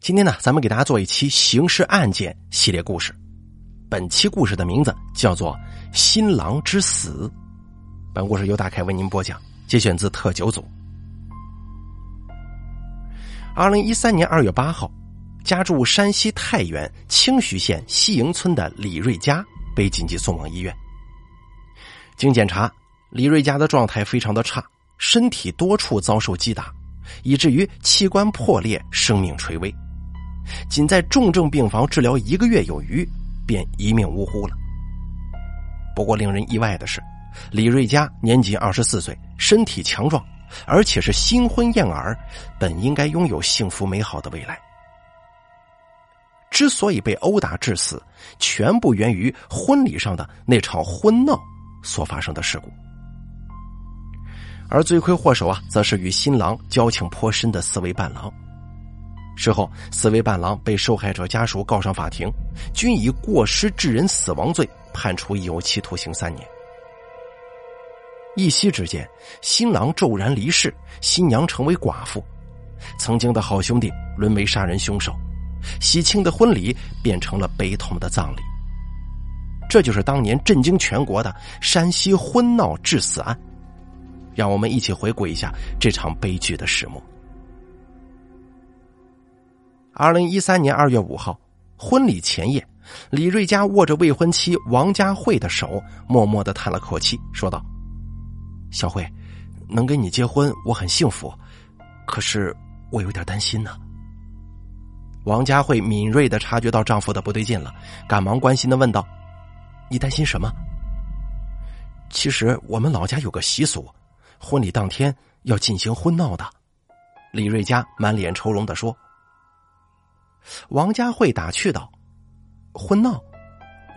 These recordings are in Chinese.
今天呢，咱们给大家做一期刑事案件系列故事。本期故事的名字叫做《新郎之死》。本故事由大凯为您播讲，节选自特九组。二零一三年二月八号，家住山西太原清徐县西营村的李瑞佳被紧急送往医院。经检查，李瑞佳的状态非常的差，身体多处遭受击打，以至于器官破裂，生命垂危。仅在重症病房治疗一个月有余，便一命呜呼了。不过令人意外的是，李瑞佳年仅二十四岁，身体强壮，而且是新婚燕尔，本应该拥有幸福美好的未来。之所以被殴打致死，全部源于婚礼上的那场婚闹所发生的事故。而罪魁祸首啊，则是与新郎交情颇深的四位伴郎。事后，四位伴郎被受害者家属告上法庭，均以过失致人死亡罪判处有期徒刑三年。一夕之间，新郎骤然离世，新娘成为寡妇，曾经的好兄弟沦为杀人凶手，喜庆的婚礼变成了悲痛的葬礼。这就是当年震惊全国的山西婚闹致死案。让我们一起回顾一下这场悲剧的始末。二零一三年二月五号，婚礼前夜，李瑞佳握着未婚妻王佳慧的手，默默的叹了口气，说道：“小慧，能跟你结婚，我很幸福，可是我有点担心呢。”王佳慧敏锐的察觉到丈夫的不对劲了，赶忙关心的问道：“你担心什么？”其实我们老家有个习俗，婚礼当天要进行婚闹的。李瑞佳满脸愁容的说。王佳慧打趣道：“婚闹，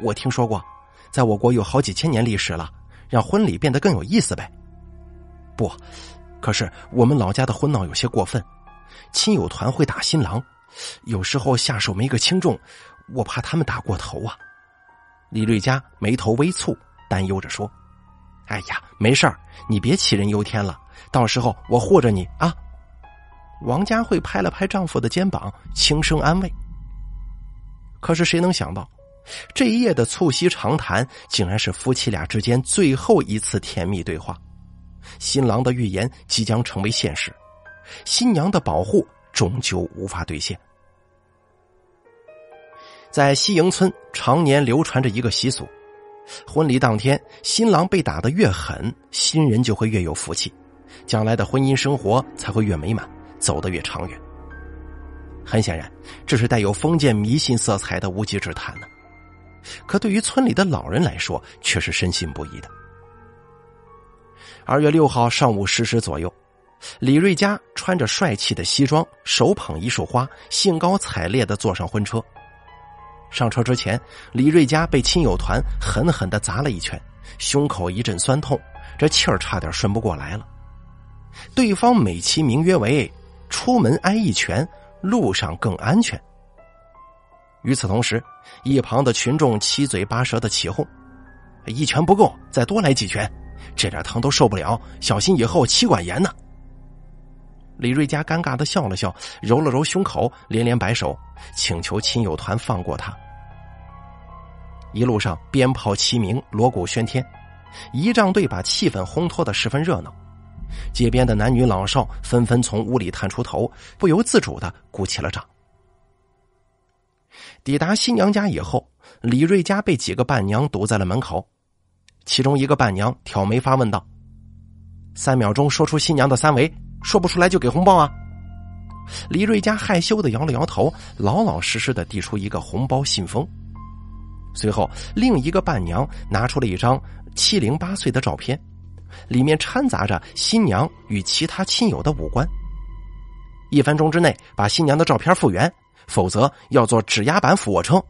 我听说过，在我国有好几千年历史了，让婚礼变得更有意思呗。不，可是我们老家的婚闹有些过分，亲友团会打新郎，有时候下手没个轻重，我怕他们打过头啊。”李瑞佳眉头微蹙，担忧着说：“哎呀，没事儿，你别杞人忧天了，到时候我护着你啊。”王佳慧拍了拍丈夫的肩膀，轻声安慰。可是谁能想到，这一夜的促膝长谈，竟然是夫妻俩之间最后一次甜蜜对话。新郎的预言即将成为现实，新娘的保护终究无法兑现。在西营村，常年流传着一个习俗：婚礼当天，新郎被打得越狠，新人就会越有福气，将来的婚姻生活才会越美满。走得越长远，很显然，这是带有封建迷信色彩的无稽之谈呢。可对于村里的老人来说，却是深信不疑的。二月六号上午十时左右，李瑞佳穿着帅气的西装，手捧一束花，兴高采烈的坐上婚车。上车之前，李瑞佳被亲友团狠狠的砸了一拳，胸口一阵酸痛，这气儿差点顺不过来了。对方美其名曰为。出门挨一拳，路上更安全。与此同时，一旁的群众七嘴八舌的起哄：“一拳不够，再多来几拳，这点疼都受不了，小心以后妻管严呢。”李瑞佳尴尬的笑了笑，揉了揉胸口，连连摆手，请求亲友团放过他。一路上鞭炮齐鸣，锣鼓喧天，仪仗队把气氛烘托的十分热闹。街边的男女老少纷纷从屋里探出头，不由自主的鼓起了掌。抵达新娘家以后，李瑞佳被几个伴娘堵在了门口，其中一个伴娘挑眉发问道：“三秒钟说出新娘的三围，说不出来就给红包啊！”李瑞佳害羞的摇了摇头，老老实实的递出一个红包信封。随后，另一个伴娘拿出了一张七零八碎的照片。里面掺杂着新娘与其他亲友的五官。一分钟之内把新娘的照片复原，否则要做指压板俯卧撑。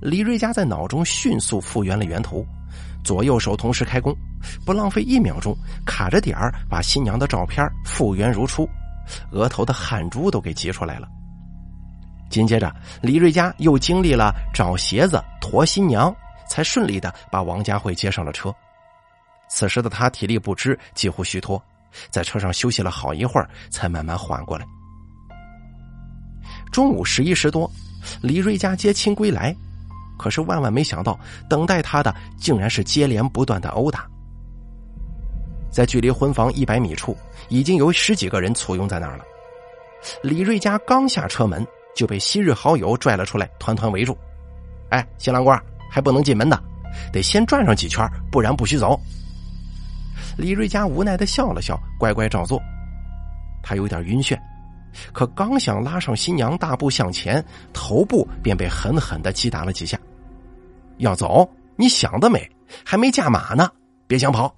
李瑞佳在脑中迅速复原了原图，左右手同时开工，不浪费一秒钟，卡着点儿把新娘的照片复原如初，额头的汗珠都给挤出来了。紧接着，李瑞佳又经历了找鞋子、驮新娘，才顺利的把王佳慧接上了车。此时的他体力不支，几乎虚脱，在车上休息了好一会儿，才慢慢缓过来。中午十一时多，李瑞家接亲归来，可是万万没想到，等待他的竟然是接连不断的殴打。在距离婚房一百米处，已经有十几个人簇拥在那儿了。李瑞家刚下车门，就被昔日好友拽了出来，团团围住。哎，新郎官还不能进门的，得先转上几圈，不然不许走。李瑞家无奈的笑了笑，乖乖照做。他有点晕眩，可刚想拉上新娘大步向前，头部便被狠狠的击打了几下。要走？你想得美！还没驾马呢，别想跑。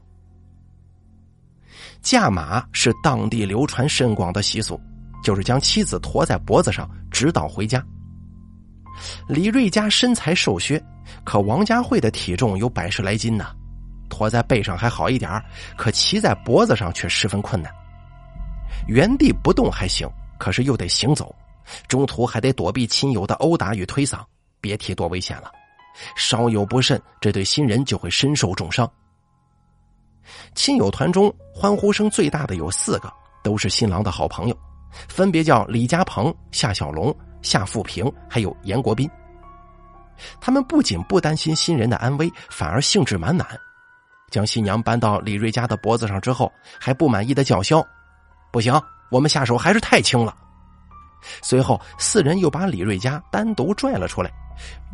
驾马是当地流传甚广的习俗，就是将妻子驮在脖子上，直到回家。李瑞家身材瘦削，可王家慧的体重有百十来斤呢，驮在背上还好一点可骑在脖子上却十分困难。原地不动还行，可是又得行走，中途还得躲避亲友的殴打与推搡，别提多危险了。稍有不慎，这对新人就会身受重伤。亲友团中欢呼声最大的有四个，都是新郎的好朋友，分别叫李家鹏、夏小龙、夏富平，还有严国斌。他们不仅不担心新人的安危，反而兴致满满。将新娘搬到李瑞家的脖子上之后，还不满意的叫嚣：“不行，我们下手还是太轻了。”随后，四人又把李瑞家单独拽了出来，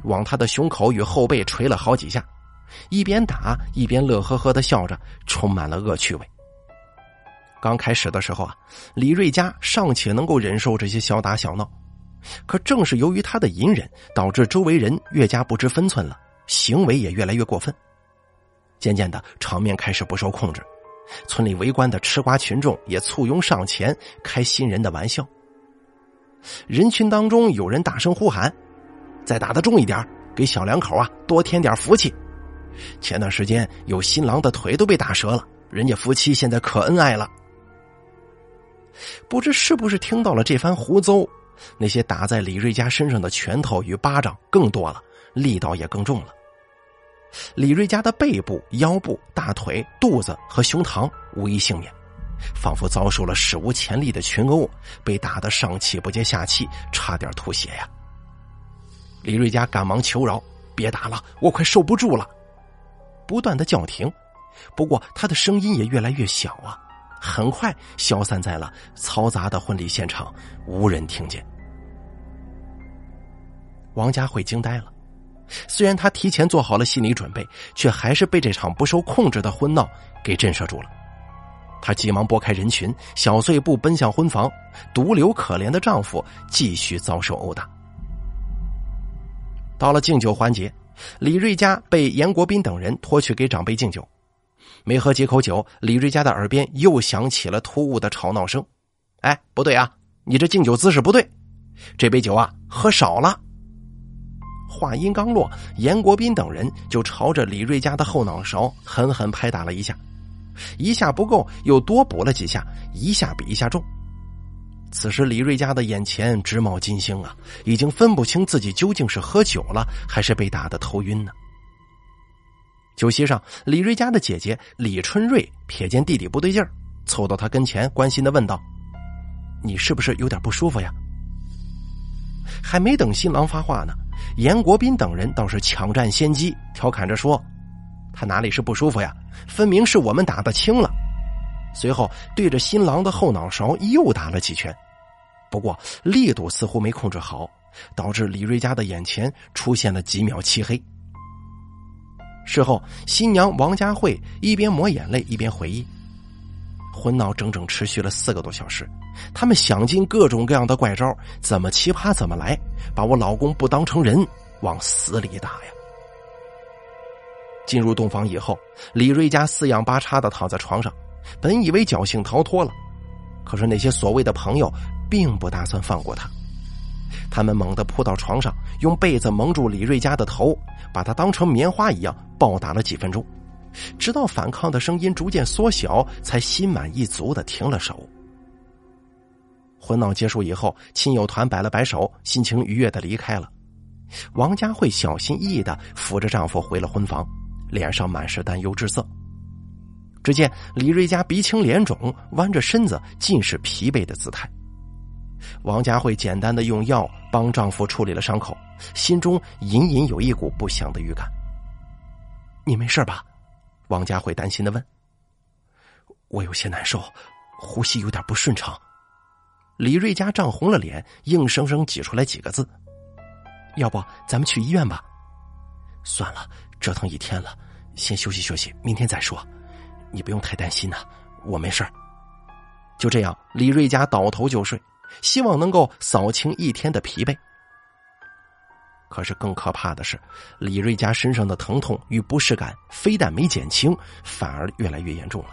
往他的胸口与后背捶了好几下。一边打一边乐呵呵的笑着，充满了恶趣味。刚开始的时候啊，李瑞家尚且能够忍受这些小打小闹，可正是由于他的隐忍，导致周围人越加不知分寸了，行为也越来越过分。渐渐的，场面开始不受控制，村里围观的吃瓜群众也簇拥上前开新人的玩笑。人群当中有人大声呼喊：“再打得重一点，给小两口啊多添点福气。”前段时间有新郎的腿都被打折了，人家夫妻现在可恩爱了。不知是不是听到了这番胡诌，那些打在李瑞家身上的拳头与巴掌更多了，力道也更重了。李瑞家的背部、腰部、大腿、肚子和胸膛无一幸免，仿佛遭受了史无前例的群殴，被打得上气不接下气，差点吐血呀！李瑞家赶忙求饶：“别打了，我快受不住了。”不断的叫停，不过他的声音也越来越小啊，很快消散在了嘈杂的婚礼现场，无人听见。王家慧惊呆了，虽然他提前做好了心理准备，却还是被这场不受控制的婚闹给震慑住了。她急忙拨开人群，小碎步奔向婚房，独留可怜的丈夫继续遭受殴打。到了敬酒环节。李瑞家被严国斌等人拖去给长辈敬酒，没喝几口酒，李瑞家的耳边又响起了突兀的吵闹声。哎，不对啊，你这敬酒姿势不对，这杯酒啊喝少了。话音刚落，严国斌等人就朝着李瑞家的后脑勺狠狠拍打了一下，一下不够，又多补了几下，一下比一下重。此时，李瑞家的眼前直冒金星啊，已经分不清自己究竟是喝酒了，还是被打的头晕呢。酒席上，李瑞家的姐姐李春瑞瞥见弟弟不对劲儿，凑到他跟前，关心的问道：“你是不是有点不舒服呀？”还没等新郎发话呢，严国斌等人倒是抢占先机，调侃着说：“他哪里是不舒服呀？分明是我们打的轻了。”随后，对着新郎的后脑勺又打了几拳，不过力度似乎没控制好，导致李瑞家的眼前出现了几秒漆黑。事后，新娘王佳慧一边抹眼泪一边回忆：婚闹整整持续了四个多小时，他们想尽各种各样的怪招，怎么奇葩怎么来，把我老公不当成人，往死里打呀！进入洞房以后，李瑞家四仰八叉的躺在床上。本以为侥幸逃脱了，可是那些所谓的朋友并不打算放过他。他们猛地扑到床上，用被子蒙住李瑞家的头，把他当成棉花一样暴打了几分钟，直到反抗的声音逐渐缩小，才心满意足的停了手。婚闹结束以后，亲友团摆了摆手，心情愉悦的离开了。王佳慧小心翼翼的扶着丈夫回了婚房，脸上满是担忧之色。只见李瑞家鼻青脸肿，弯着身子，尽是疲惫的姿态。王佳慧简单的用药帮丈夫处理了伤口，心中隐隐有一股不祥的预感。你没事吧？王佳慧担心的问。我有些难受，呼吸有点不顺畅。李瑞佳涨红了脸，硬生生挤出来几个字：“要不咱们去医院吧？”算了，折腾一天了，先休息休息，明天再说。你不用太担心呐，我没事就这样，李瑞佳倒头就睡，希望能够扫清一天的疲惫。可是更可怕的是，李瑞佳身上的疼痛与不适感非但没减轻，反而越来越严重了。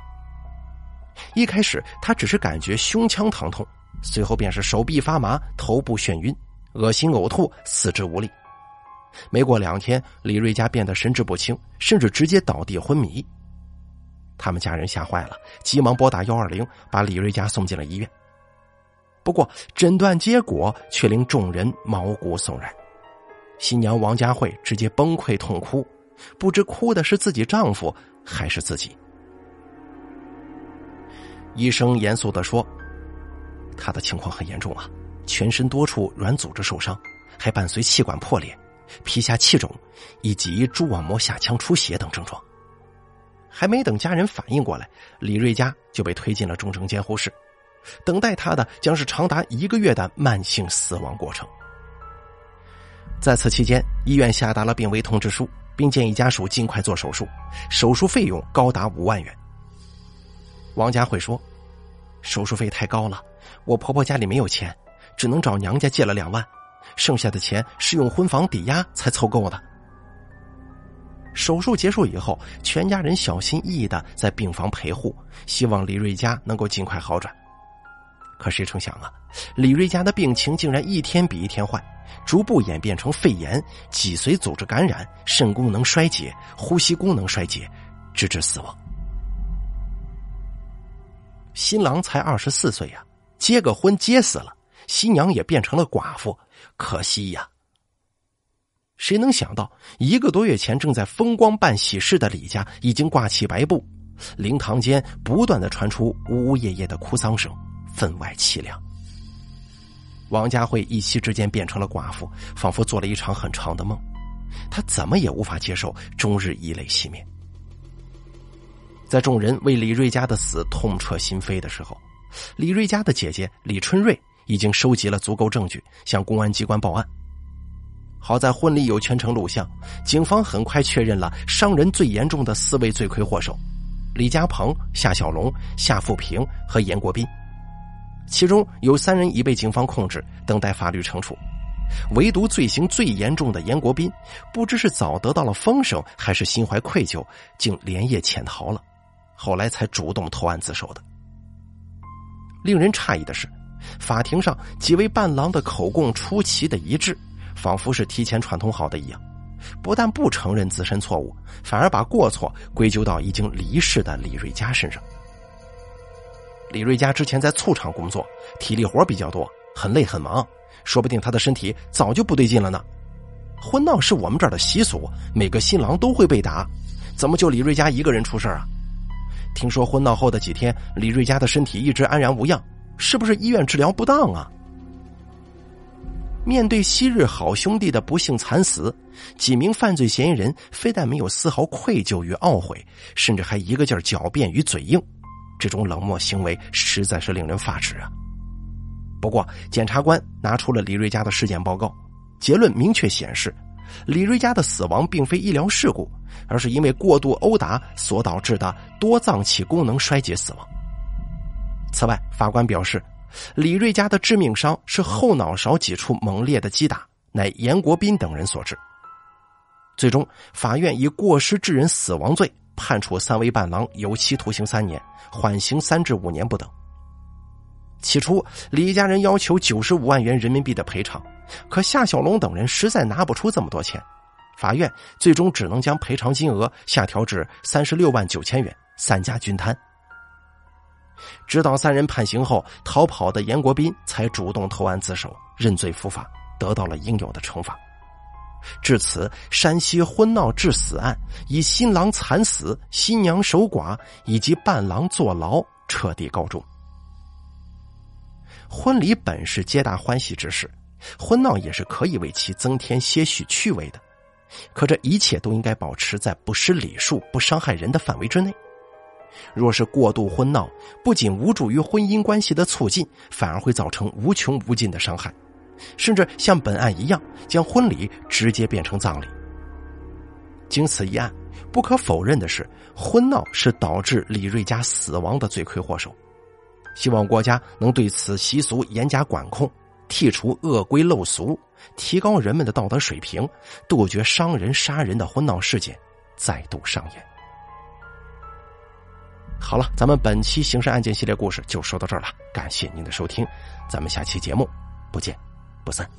一开始，他只是感觉胸腔疼痛，随后便是手臂发麻、头部眩晕、恶心呕吐、四肢无力。没过两天，李瑞佳变得神志不清，甚至直接倒地昏迷。他们家人吓坏了，急忙拨打幺二零，把李瑞佳送进了医院。不过，诊断结果却令众人毛骨悚然：新娘王佳慧直接崩溃痛哭，不知哭的是自己丈夫还是自己。医生严肃的说：“他的情况很严重啊，全身多处软组织受伤，还伴随气管破裂、皮下气肿以及蛛网膜下腔出血等症状。”还没等家人反应过来，李瑞佳就被推进了重症监护室，等待他的将是长达一个月的慢性死亡过程。在此期间，医院下达了病危通知书，并建议家属尽快做手术，手术费用高达五万元。王佳慧说：“手术费太高了，我婆婆家里没有钱，只能找娘家借了两万，剩下的钱是用婚房抵押才凑够的。”手术结束以后，全家人小心翼翼的在病房陪护，希望李瑞佳能够尽快好转。可谁成想啊，李瑞家的病情竟然一天比一天坏，逐步演变成肺炎、脊髓组织感染、肾功能衰竭、呼吸功能衰竭，直至死亡。新郎才二十四岁呀，结个婚结死了，新娘也变成了寡妇，可惜呀。谁能想到，一个多月前正在风光办喜事的李家，已经挂起白布，灵堂间不断的传出呜呜咽咽的哭丧声，分外凄凉。王佳慧一夕之间变成了寡妇，仿佛做了一场很长的梦，她怎么也无法接受，终日以泪洗面。在众人为李瑞家的死痛彻心扉的时候，李瑞家的姐姐李春瑞已经收集了足够证据，向公安机关报案。好在婚礼有全程录像，警方很快确认了伤人最严重的四位罪魁祸首：李家鹏、夏小龙、夏富平和严国斌。其中有三人已被警方控制，等待法律惩处，唯独罪行最严重的严国斌，不知是早得到了风声，还是心怀愧疚，竟连夜潜逃了。后来才主动投案自首的。令人诧异的是，法庭上几位伴郎的口供出奇的一致，仿佛是提前串通好的一样。不但不承认自身错误，反而把过错归咎到已经离世的李瑞佳身上。李瑞佳之前在醋厂工作，体力活比较多，很累很忙，说不定他的身体早就不对劲了呢。婚闹是我们这儿的习俗，每个新郎都会被打，怎么就李瑞佳一个人出事啊？听说婚闹后的几天，李瑞佳的身体一直安然无恙，是不是医院治疗不当啊？面对昔日好兄弟的不幸惨死，几名犯罪嫌疑人非但没有丝毫愧疚与懊悔，甚至还一个劲儿狡辩与嘴硬，这种冷漠行为实在是令人发指啊！不过，检察官拿出了李瑞佳的尸检报告，结论明确显示。李瑞佳的死亡并非医疗事故，而是因为过度殴打所导致的多脏器功能衰竭死亡。此外，法官表示，李瑞佳的致命伤是后脑勺几处猛烈的击打，乃严国斌等人所致。最终，法院以过失致人死亡罪判处三位伴郎有期徒刑三年，缓刑三至五年不等。起初，李家人要求九十五万元人民币的赔偿。可夏小龙等人实在拿不出这么多钱，法院最终只能将赔偿金额下调至三十六万九千元，三家均摊。直到三人判刑后逃跑的严国斌才主动投案自首，认罪伏法，得到了应有的惩罚。至此，山西婚闹致死案以新郎惨死、新娘守寡以及伴郎坐牢彻底告终。婚礼本是皆大欢喜之事，婚闹也是可以为其增添些许趣味的。可这一切都应该保持在不失礼数、不伤害人的范围之内。若是过度婚闹，不仅无助于婚姻关系的促进，反而会造成无穷无尽的伤害，甚至像本案一样，将婚礼直接变成葬礼。经此一案，不可否认的是，婚闹是导致李瑞家死亡的罪魁祸首。希望国家能对此习俗严加管控，剔除恶规陋俗，提高人们的道德水平，杜绝伤人杀人的婚闹事件再度上演。好了，咱们本期刑事案件系列故事就说到这儿了，感谢您的收听，咱们下期节目不见不散。